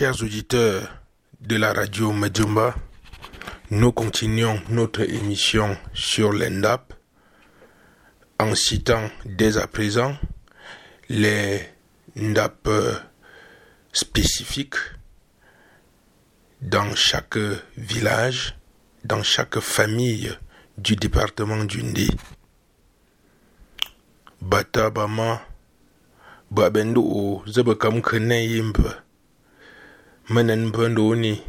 Chers auditeurs de la radio Medjumba, nous continuons notre émission sur l'ENDAP en citant dès à présent les NDAP spécifiques dans chaque village, dans chaque famille du département du Ndé. Bata Bama Babendo o Zabakam Kene Yimbe Manan Bandoni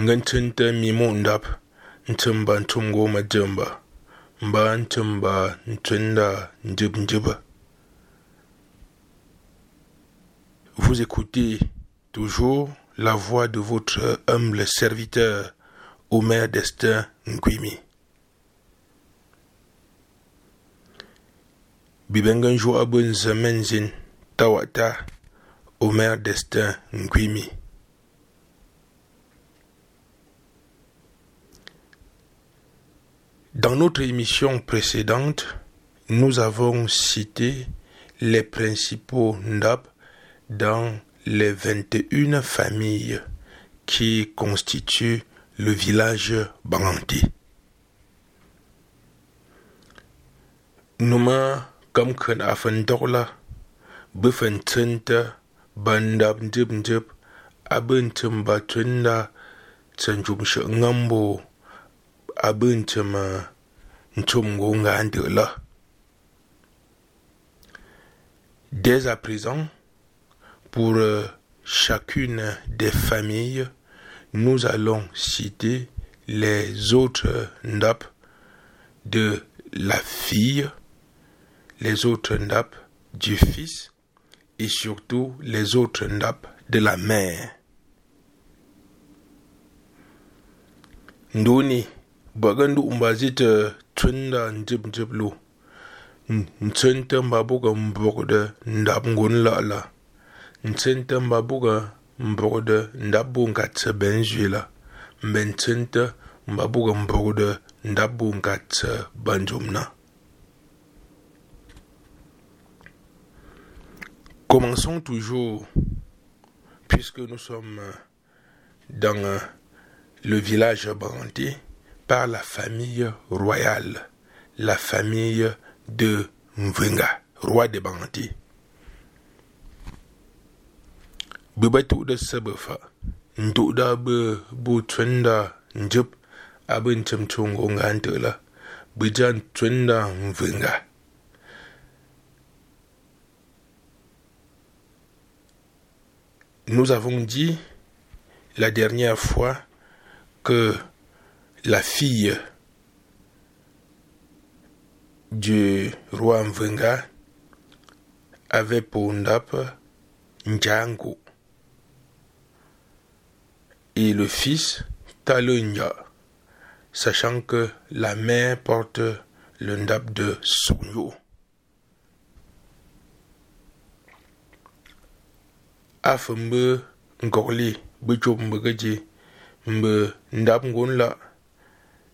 Ngantinta Mimo Ndap Ntumba Ntungo Majamba Mba Ntumba Ntunda Njib Njiba Vous écoutez toujours la voix de votre humble serviteur, Omer Destin Nkwimi. Bibengan joa bun zamenzin tawata Omer Destin Nkwimi. Dans notre émission précédente, nous avons cité les principaux NDAP dans les 21 familles qui constituent le village Banganti. Numa kam kan afan andela. Dès à présent, pour euh, chacune des familles, nous allons citer les autres ndap de la fille, les autres ndap du fils et surtout les autres ndap de la mère. Ndoni bagandu umbazita tunda njib njiblu ntsinta mbabuga mbogda ndap ngun la la. Ntsenta mbabuga mbogda ndabu ngatse benjuela mbe ntsenta mbabuga mbogda ndabu ngatse banjumna Commençons toujours, puisque nous sommes dans le village Banti, par la famille royale, la famille de Mvenga, roi de Banti. Beba tu'da sabafa, ntu'da bu bu twenda njib abin chimchungo ngantela, bijan twenda Mvenga. Nous avons dit la dernière fois que la fille du roi Mvenga avait pour ndap Ndjango et le fils Talunya, sachant que la mère porte le ndap de Sonyo. bë tsob mbë gëdje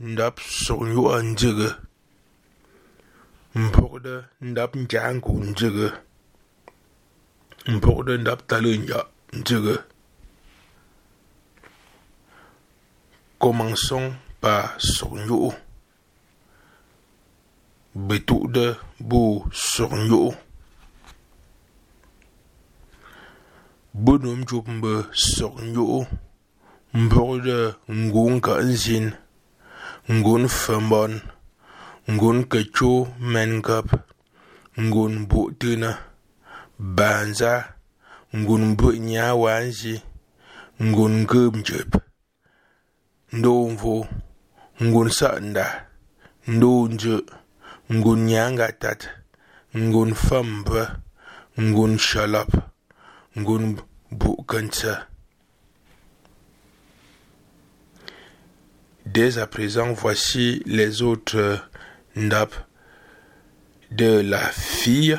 ndab sugh'yu'a ndzə'gh'ə. Mpugh'də ndab nkya'nku ndzə'gh'ə. Mpugh'də ndab talənya' ndzə'gh'ə. Komansoŋ pa sugh'yu'u. Bətu'də bu sugh'yu'u. Bə nǒ mcwəp mbə́ sugh'yu'u mpugh'də ngǔ ŋkə̌t nzǐn. Ngun fembon ngun ka cho menkap ngun bu'tina banza ngun bu nya wanzi ngun gum jep ndonvo ngun sanda ndonje ngun nyanga tat ngun famba ngun shalap ngun bu'kanta Dès à présent, voici les autres ndap de la fille,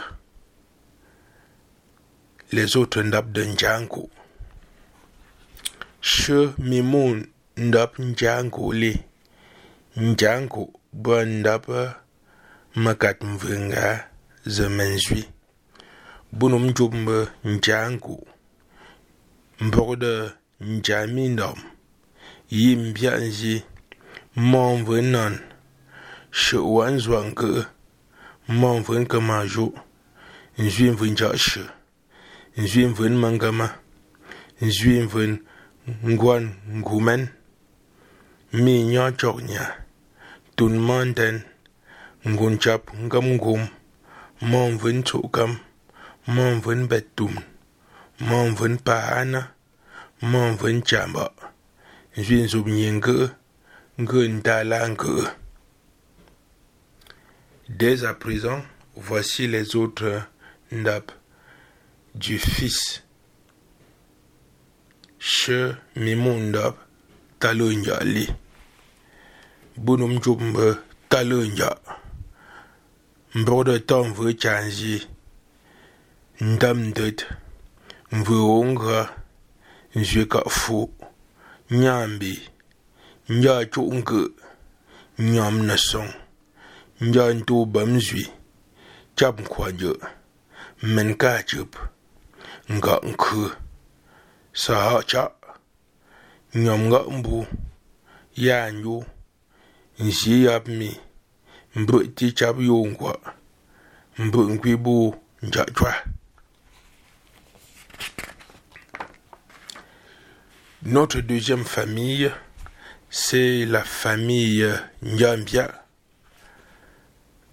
les autres ndap de Ndjango. Che mimoun ndap Ndjango li. Ndjango ba ndap makat mvenga zemenzui. Bunum jumbe Ndjango. Mborde Ndjamindom. Mon vẽ nan, shi wǎ nzwak nkə'ɨ, mon və̌n nkə́ mazhôʼ, nzwi mvʉ̂ njaʼ vấn nzwi mvə̌n məngə́mə, nzwi mvə̌n ngwát ngumén, mî nyɔ́ cɔ̂k nyâ, tun mɔ̂ntɛ́n, ngun ncáp vấn ngwôm, mɔ̂ mvə̌n vấn mɔ̂ mvə̌n mbɛt vấn mɔ̂ mvə̌n pahánə́, vấn mvə̌n cambαʼ, nzwi nzùp nyi nkə́ʼʉ. Talangue. Dès à présent, voici les autres ndap du fils. Che mimundap talunja li. Bunum jumbe talunja. Mbode tom vwe chanji. Ndam. Nzwe ka fu. Nyambi. Nya chunge. Nyam na song. Nya ntu bam zwi. Chap nkwaje. Men ka chup. Nga nkhe. Sa cha. Nyam nga mbu. Ya nyu. Nzi yap mi. Mbe ti chap yo nkwa. Mbe nkwi bu nja chwa. Notre deuxième famille, c'est la famille Njambia.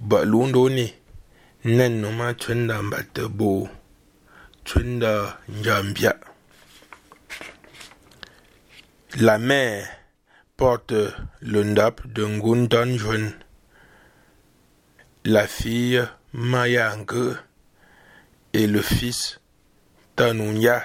Balundo ni nen noma twenda mbate bo twenda Njambia. La mère porte le ndap de Ngundan Jun. La fille Mayange et le fils Tanunya.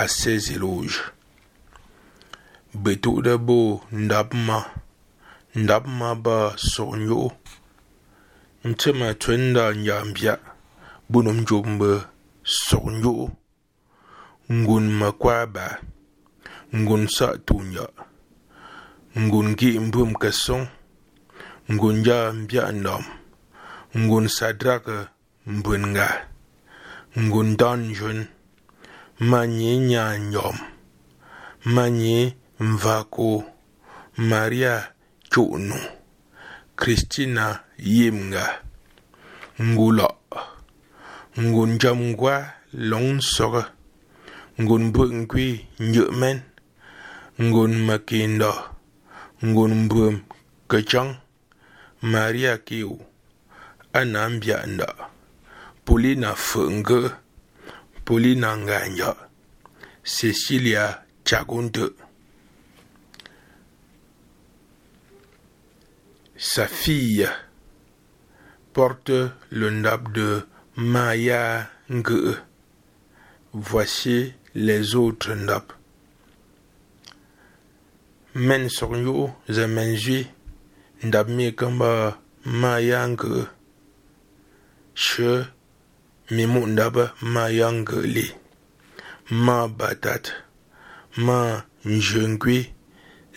à ses éloges. Beto dabo ndabma, ndabma ba sonyo, ntima twenda nyambia, bonum jombe sonyo, ngun makwaba, ngun sa tunya, ngun gi mbum kason, ngun ja mbia ndam, ngun sadraka mbunga, ngun danjon, manye nyanyom. Manye mvako. Maria Chunu, kristina yemga ngulo. Ngun jam gwa long soga ngun bượng quy men ngun makindo. Ngun bươm cơ maria kiu. Anambia nda pulina phượng polina nganya cecilia chagunte sa fille porte le ndap de maya nge. Voici les autres ndap men sok yu ze men zui. Ndap mi kamba ma yang che mi mundaba ma yangele ma batata ma nzhengui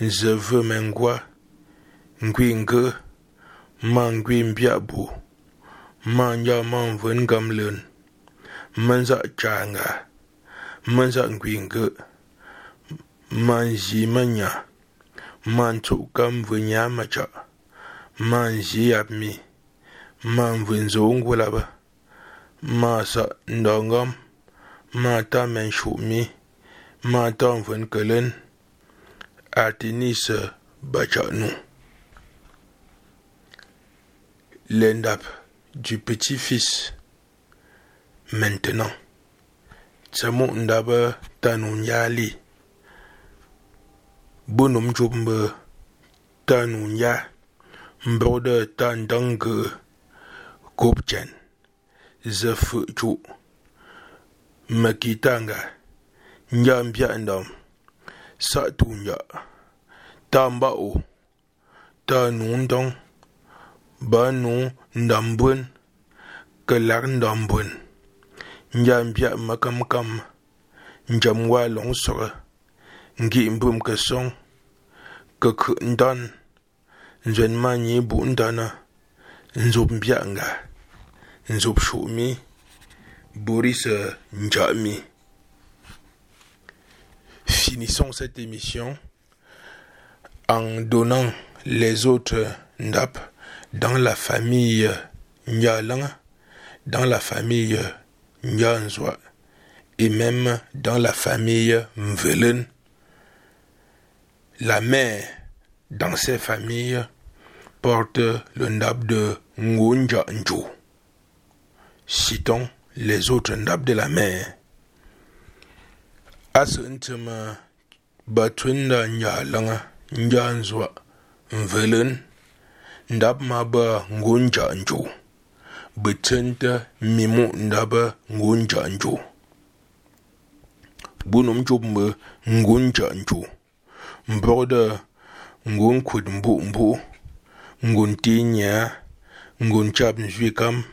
nzeve mengwa ngui nge ma ngui mbiabu ma nya ma mven gamlen manza changa manza ngui nge ma nzi manya ma ntsuʼ ka mve nya macha ma nzi yap mi, ma mve nzo ngulaba. Ba ma sa ndongam ma ta men shu mi Mantan Van Kelen, Artenis Bachanou. L'endap du petit-fils. Maintenant. Tsamu ndaba tanu yali. Bunum jumbe tanu ya. Mbode tan dange. zəfʉʼ cuʼ məkitâŋga njâ mbyáʼ ndam sáʼ tû njaʼ tâa mbá'o tâa nǔŋ ndóŋ bǎ nǔŋ ndam mbwén kəlǎk ndam mbwên njâ mbyáʼ mə́kə́mkâm njəm wáa lǒŋ sógh'ə́ ŋgîʼ mbʉ̂m kəsóŋ kəkʉʼ ndǎn nzwen mânyi buʼ ndǎn a nzôp mbyáʼ ŋgà. Nzub shumi boris njami finissons cette émission en donnant les autres ndap dans la famille Nyalang, dans la famille Nyanzwa et même dans la famille Mvelen. La mère dans ces familles porte le ndab de Ngunja Nju. citons les autres nappes de la mer. Asintama batunda nyalanga nyanzwa mvelen ndabma ba ngunja njo betenta mimu ndaba ngunja njo bunum jumbe ngunja njo mbroda ngun kud mbu mbu ngun tinya ngun chab nzwikam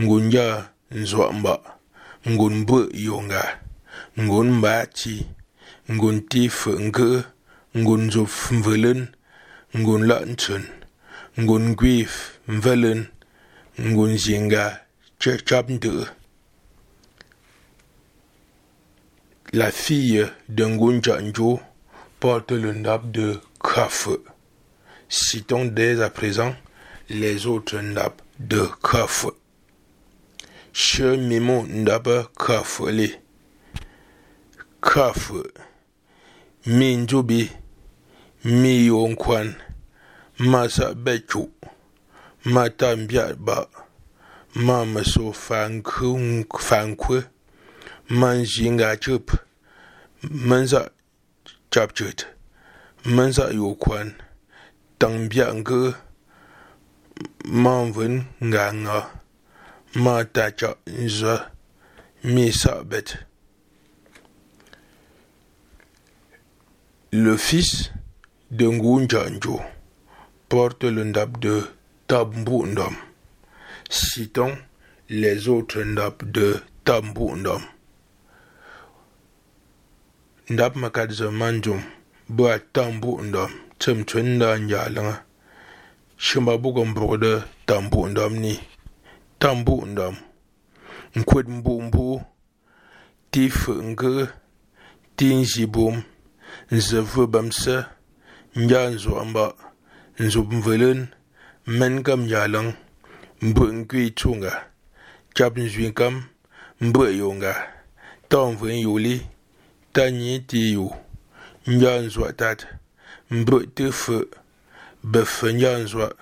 ngun ya nzwa mba. Ngun bu yonga. Ngun ngun ti ngun ngun la ntun ngun ngun zinga chap La fille de Njo porte le ndab de Kaf. Citons dès à présent les autres ndab de Kaf. Show me mo ndaba carefully. Careful. Mi njubi. Mi yonkwan. Masa bechu. Mata mbyaba. Mama so fankwe. Fankwe. Man jinga chup. Manza chapchut. Manza yokwan. Tangbyange. Manwen nganga. Man ven nga nga ma ta cha nza mi sa bet le fils de Ngunjanjo porte le ndab de Tambu Ndom. Citons les autres ndab de Tambu Ndom. Ndab makadze manjum bua Tambu Ndom tsem twenda njalanga. Shimba bugom bugde Tambu Ndom Tam mbu ndom. Nkwed mbu mbu ti fù' ngé ti nji bum nzəvə bamsə nja nzwa'mba nzub mvələn mén kəm yaleŋ mbə́ nkwe itsuŋga tyap nzwi nkam mbə́ yoŋga tâmvə́ yoli tányi ti yu. Nja nzwa' tat mbə́ tə fə' bəfə nja nzwa'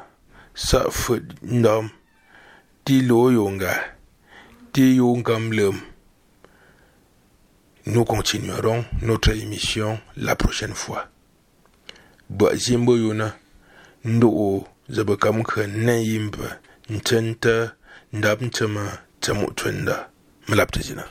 sa' fə̌r ndom. Ti lo yonga ti yu ngam lem nous continuerons notre émission la prochaine fois. Ba zimbo yuna ndu'u zabe kam khe nan yimba ntenta ndab ntema tsamu twenda. Malapta jina